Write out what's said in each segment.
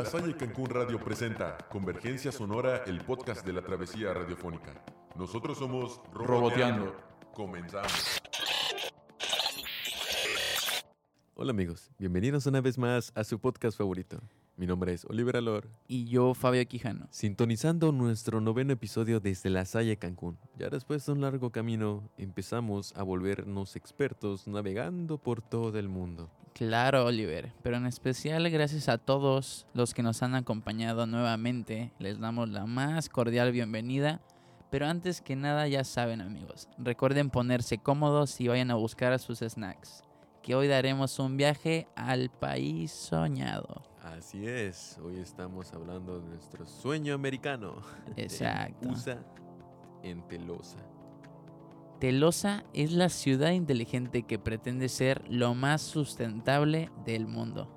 La Salle Cancún Radio presenta Convergencia Sonora, el podcast de la travesía radiofónica. Nosotros somos Roboteando. Comenzamos. Hola amigos, bienvenidos una vez más a su podcast favorito. Mi nombre es Oliver Alor, Y yo, Fabio Quijano. sintonizando nuestro noveno episodio desde La Salle Cancún. Ya después de un largo camino, empezamos a volvernos expertos navegando por todo el mundo. Claro, Oliver, pero en especial gracias a todos los que nos han acompañado nuevamente. Les damos la más cordial bienvenida. Pero antes que nada, ya saben amigos, recuerden ponerse cómodos y vayan a buscar sus snacks. Que hoy daremos un viaje al país soñado. Así es, hoy estamos hablando de nuestro sueño americano. Exacto. USA en Telosa. Telosa es la ciudad inteligente que pretende ser lo más sustentable del mundo.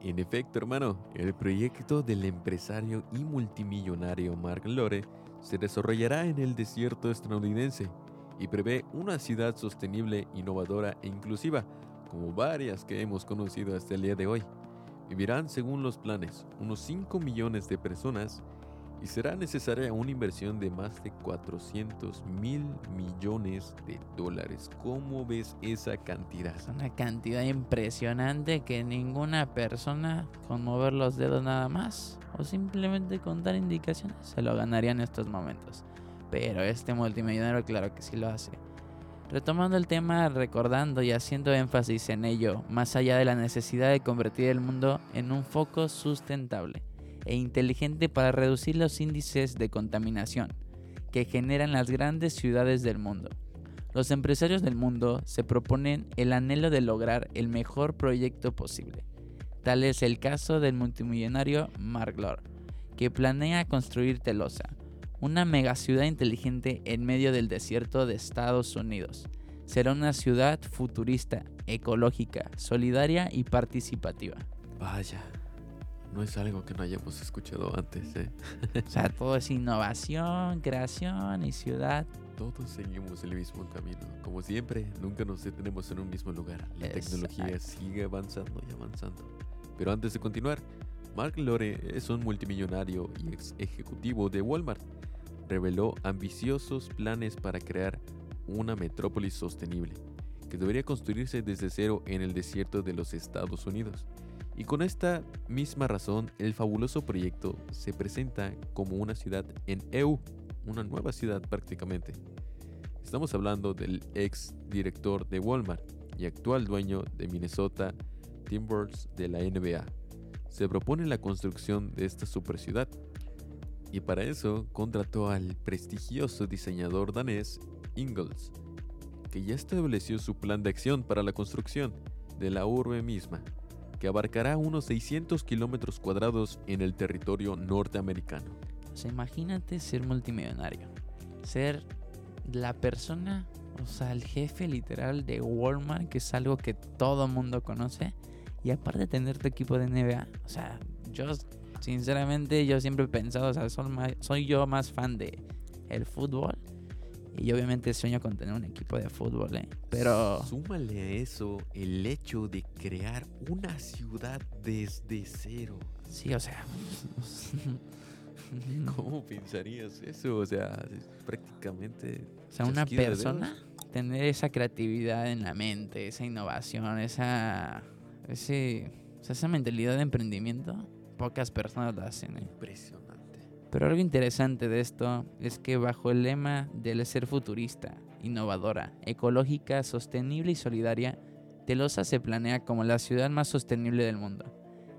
En efecto, hermano, el proyecto del empresario y multimillonario Mark Lore se desarrollará en el desierto estadounidense y prevé una ciudad sostenible, innovadora e inclusiva, como varias que hemos conocido hasta el día de hoy. Vivirán, según los planes, unos 5 millones de personas y será necesaria una inversión de más de 400 mil millones de dólares. ¿Cómo ves esa cantidad? Es una cantidad impresionante que ninguna persona con mover los dedos nada más o simplemente con dar indicaciones se lo ganaría en estos momentos. Pero este multimillonario claro que sí lo hace. Retomando el tema, recordando y haciendo énfasis en ello, más allá de la necesidad de convertir el mundo en un foco sustentable e inteligente para reducir los índices de contaminación que generan las grandes ciudades del mundo. Los empresarios del mundo se proponen el anhelo de lograr el mejor proyecto posible. Tal es el caso del multimillonario Mark Lord, que planea construir Telosa, una megaciudad inteligente en medio del desierto de Estados Unidos. Será una ciudad futurista, ecológica, solidaria y participativa. Vaya, no es algo que no hayamos escuchado antes, ¿eh? O sea, todo es innovación, creación y ciudad. Todos seguimos el mismo camino. Como siempre, nunca nos detenemos en un mismo lugar. La tecnología Exacto. sigue avanzando y avanzando. Pero antes de continuar, Mark Lore es un multimillonario y ex ejecutivo de Walmart. Reveló ambiciosos planes para crear una metrópolis sostenible, que debería construirse desde cero en el desierto de los Estados Unidos. Y con esta misma razón, el fabuloso proyecto se presenta como una ciudad en EU, una nueva ciudad prácticamente. Estamos hablando del ex director de Walmart y actual dueño de Minnesota Timberwolves de la NBA. Se propone la construcción de esta super ciudad y para eso contrató al prestigioso diseñador danés Ingalls, que ya estableció su plan de acción para la construcción de la urbe misma, que abarcará unos 600 kilómetros cuadrados en el territorio norteamericano. O sea, imagínate ser multimillonario. Ser la persona, o sea, el jefe literal de Walmart, que es algo que todo mundo conoce. Y aparte tener tu equipo de NBA. O sea, yo, sinceramente, yo siempre he pensado, o sea, soy, soy yo más fan de el fútbol. Y obviamente sueño con tener un equipo de fútbol, ¿eh? Pero... Súmale a eso el hecho de crear una ciudad desde cero. Sí, o sea... ¿Cómo pensarías eso? O sea, prácticamente... O sea, una persona tener esa creatividad en la mente, esa innovación, esa, ese, esa mentalidad de emprendimiento, pocas personas la hacen. ¿eh? Impresionante. Pero algo interesante de esto es que bajo el lema del ser futurista, innovadora, ecológica, sostenible y solidaria, Telosa se planea como la ciudad más sostenible del mundo.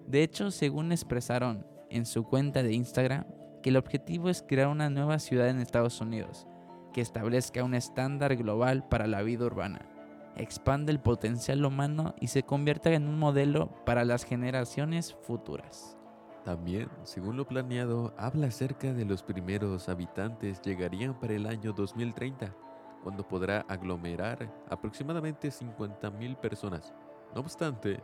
De hecho, según expresaron en su cuenta de Instagram, que el objetivo es crear una nueva ciudad en Estados Unidos, que establezca un estándar global para la vida urbana, expande el potencial humano y se convierta en un modelo para las generaciones futuras. También, según lo planeado, habla acerca de los primeros habitantes llegarían para el año 2030, cuando podrá aglomerar aproximadamente 50.000 personas. No obstante,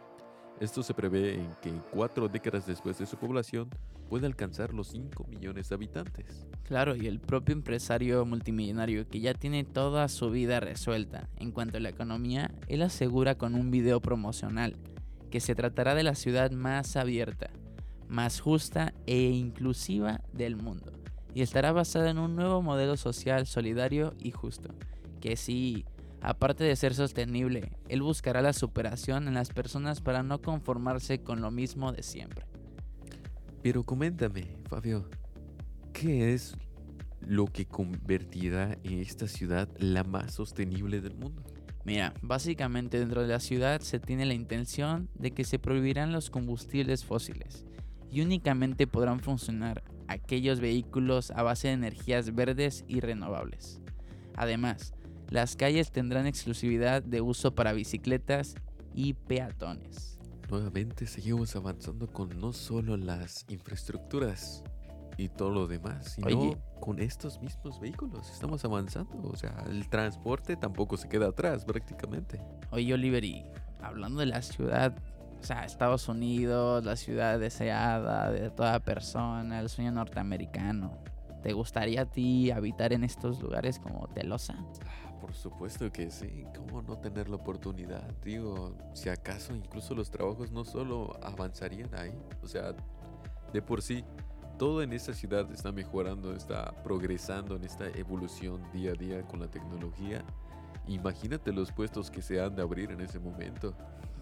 esto se prevé en que cuatro décadas después de su población pueda alcanzar los 5 millones de habitantes. Claro, y el propio empresario multimillonario que ya tiene toda su vida resuelta en cuanto a la economía, él asegura con un video promocional que se tratará de la ciudad más abierta, más justa e inclusiva del mundo. Y estará basada en un nuevo modelo social solidario y justo, que sí, aparte de ser sostenible, él buscará la superación en las personas para no conformarse con lo mismo de siempre. Pero coméntame, Fabio, ¿qué es lo que convertirá en esta ciudad la más sostenible del mundo? Mira, básicamente dentro de la ciudad se tiene la intención de que se prohibirán los combustibles fósiles y únicamente podrán funcionar aquellos vehículos a base de energías verdes y renovables. Además, las calles tendrán exclusividad de uso para bicicletas y peatones. Nuevamente seguimos avanzando con no solo las infraestructuras, y todo lo demás, sino Oye. con estos mismos vehículos. Estamos avanzando, o sea, el transporte tampoco se queda atrás prácticamente. Oye, Oliver, y hablando de la ciudad, o sea, Estados Unidos, la ciudad deseada de toda persona, el sueño norteamericano. ¿Te gustaría a ti habitar en estos lugares como Telosa? Ah, Por supuesto que sí, ¿cómo no tener la oportunidad? Digo, si acaso incluso los trabajos no solo avanzarían ahí, o sea, de por sí, todo en esta ciudad está mejorando, está progresando en esta evolución día a día con la tecnología. Imagínate los puestos que se han de abrir en ese momento.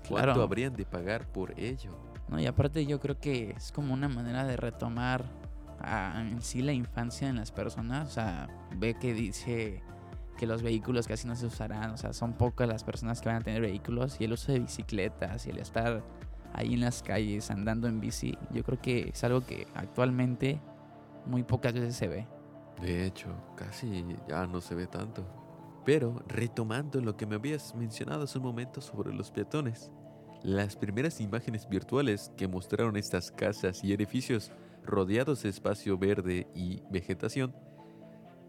¿Cuánto Claro. habrían de pagar por ello? No, y aparte yo creo que es como una manera de retomar a- en sí la infancia en las personas. O sea, ve que dice que los vehículos casi no se usarán. O sea, son pocas las personas que van a tener vehículos. Y el uso de bicicletas y el estar ahí en las calles andando en bici, yo creo que es algo que actualmente muy pocas veces se ve. De hecho, casi ya no se ve tanto. Pero retomando lo que me habías mencionado hace un momento sobre los peatones, las primeras imágenes virtuales que mostraron estas casas y edificios rodeados de espacio verde y vegetación,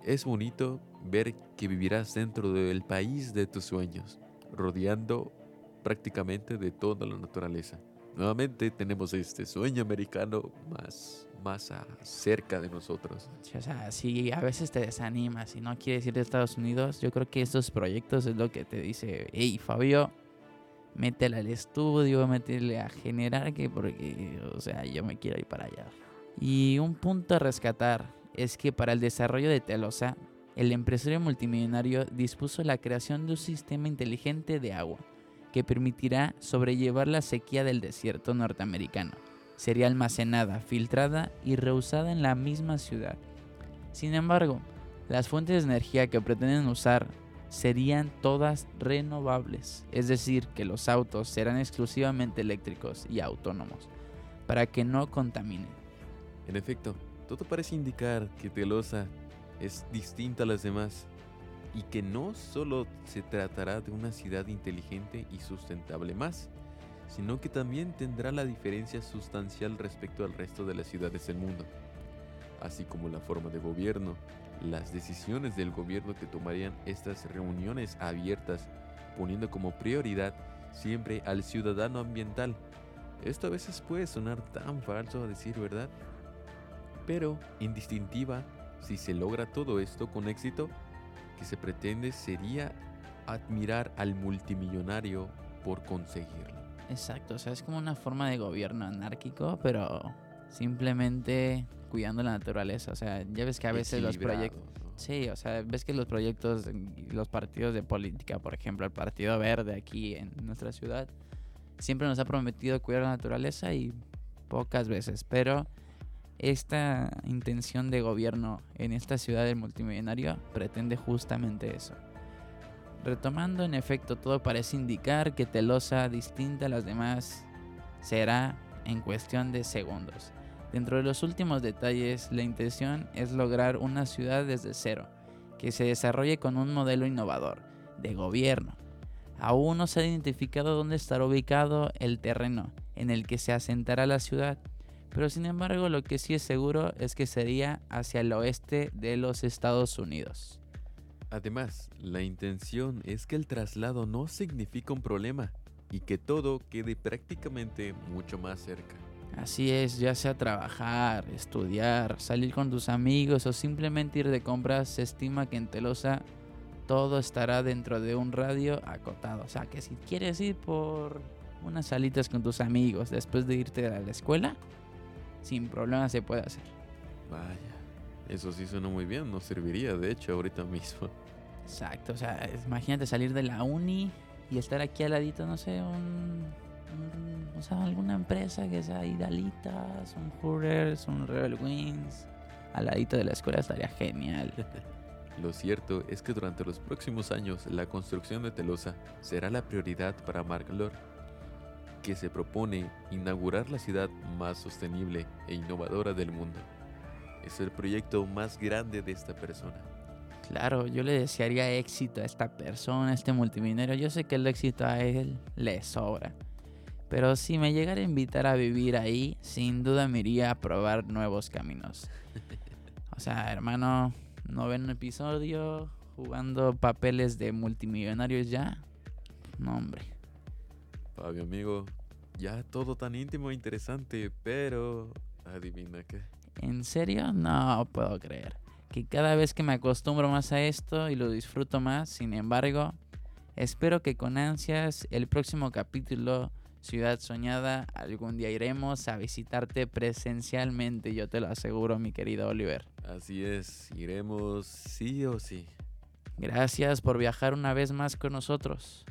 es bonito ver que vivirás dentro del país de tus sueños, rodeando prácticamente de toda la naturaleza. Nuevamente tenemos este sueño americano más, más cerca de nosotros. O sea, si a veces te desanimas y no quieres ir a Estados Unidos, yo creo que estos proyectos es lo que te dice, hey Fabio, métele al estudio, métele a generar, que porque, o sea, yo me quiero ir para allá. Y un punto a rescatar es que para el desarrollo de Telosa, el empresario multimillonario dispuso la creación de un sistema inteligente de agua que permitirá sobrellevar la sequía del desierto norteamericano. Sería almacenada, filtrada y reusada en la misma ciudad. Sin embargo, las fuentes de energía que pretenden usar serían todas renovables, es decir, que los autos serán exclusivamente eléctricos y autónomos, para que no contaminen. En efecto, todo parece indicar que Telosa es distinta a las demás y que no solo se tratará de una ciudad inteligente y sustentable más, sino que también tendrá la diferencia sustancial respecto al resto de las ciudades del mundo, así como la forma de gobierno, las decisiones del gobierno que tomarían estas reuniones abiertas, poniendo como prioridad siempre al ciudadano ambiental. Esto a veces puede sonar tan falso a decir verdad, pero en distintiva, si se logra todo esto con éxito, que se pretende sería admirar al multimillonario por conseguirlo. Exacto, o sea, es como una forma de gobierno anárquico, pero simplemente cuidando la naturaleza. O sea, ya ves que a veces los proyectos... ¿no? Sí, o sea, ves que los proyectos, los partidos de política, por ejemplo, el Partido Verde aquí en nuestra ciudad, siempre nos ha prometido cuidar la naturaleza y pocas veces, pero esta intención de gobierno en esta ciudad del multimillonario pretende justamente eso. Retomando, en efecto, todo parece indicar que Telosa, distinta a las demás, será en cuestión de segundos. Dentro de los últimos detalles, la intención es lograr una ciudad desde cero, que se desarrolle con un modelo innovador de gobierno. Aún no se ha identificado dónde estará ubicado el terreno en el que se asentará la ciudad, pero sin embargo lo que sí es seguro es que sería hacia el oeste de los Estados Unidos. Además, la intención es que el traslado no significa un problema y que todo quede prácticamente mucho más cerca. Así es, ya sea trabajar, estudiar, salir con tus amigos o simplemente ir de compras, se estima que en Telosa todo estará dentro de un radio acotado. O sea que si quieres ir por unas salitas con tus amigos después de irte a la escuela, sin problema se puede hacer. Vaya, eso sí suena muy bien, nos serviría de hecho ahorita mismo. Exacto, o sea, imagínate salir de la uni y estar aquí al ladito, no sé, un, un- o sea, alguna empresa que sea Idalitas, un Hooters, un Rebel Wings, al ladito de la escuela estaría genial. Lo cierto es que durante los próximos años la construcción de Telosa será la prioridad para Mark Lord, que se propone inaugurar la ciudad más sostenible e innovadora del mundo. Es el proyecto más grande de esta persona. Claro, yo le desearía éxito a esta persona, a este multimillonario. Yo sé que el éxito a él le sobra. Pero si me llegara a invitar a vivir ahí, sin duda me iría a probar nuevos caminos. O sea, hermano, no ven un episodio jugando papeles de multimillonarios ya. No, hombre. Fabio, amigo, ya todo tan íntimo e interesante, pero adivina qué. ¿En serio? No puedo creer. Que cada vez que me acostumbro más a esto y lo disfruto más, sin embargo, espero que con ansias el próximo capítulo, Ciudad Soñada, algún día iremos a visitarte presencialmente, yo te lo aseguro, mi querido Oliver. Así es, iremos sí o sí. Gracias por viajar una vez más con nosotros.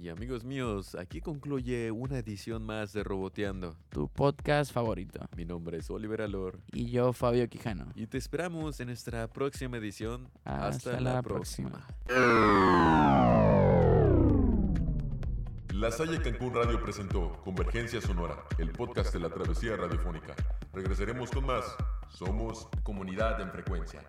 Y amigos míos, aquí concluye una edición más de Roboteando, tu podcast favorito. Mi nombre es Oliver Alor. Y yo, Fabio Quijano. Y te esperamos en nuestra próxima edición. Hasta, la, próxima. próxima. La Salle Cancún Radio presentó Convergencia Sonora, el podcast de la travesía radiofónica. Regresaremos con más. Somos Comunidad en Frecuencia.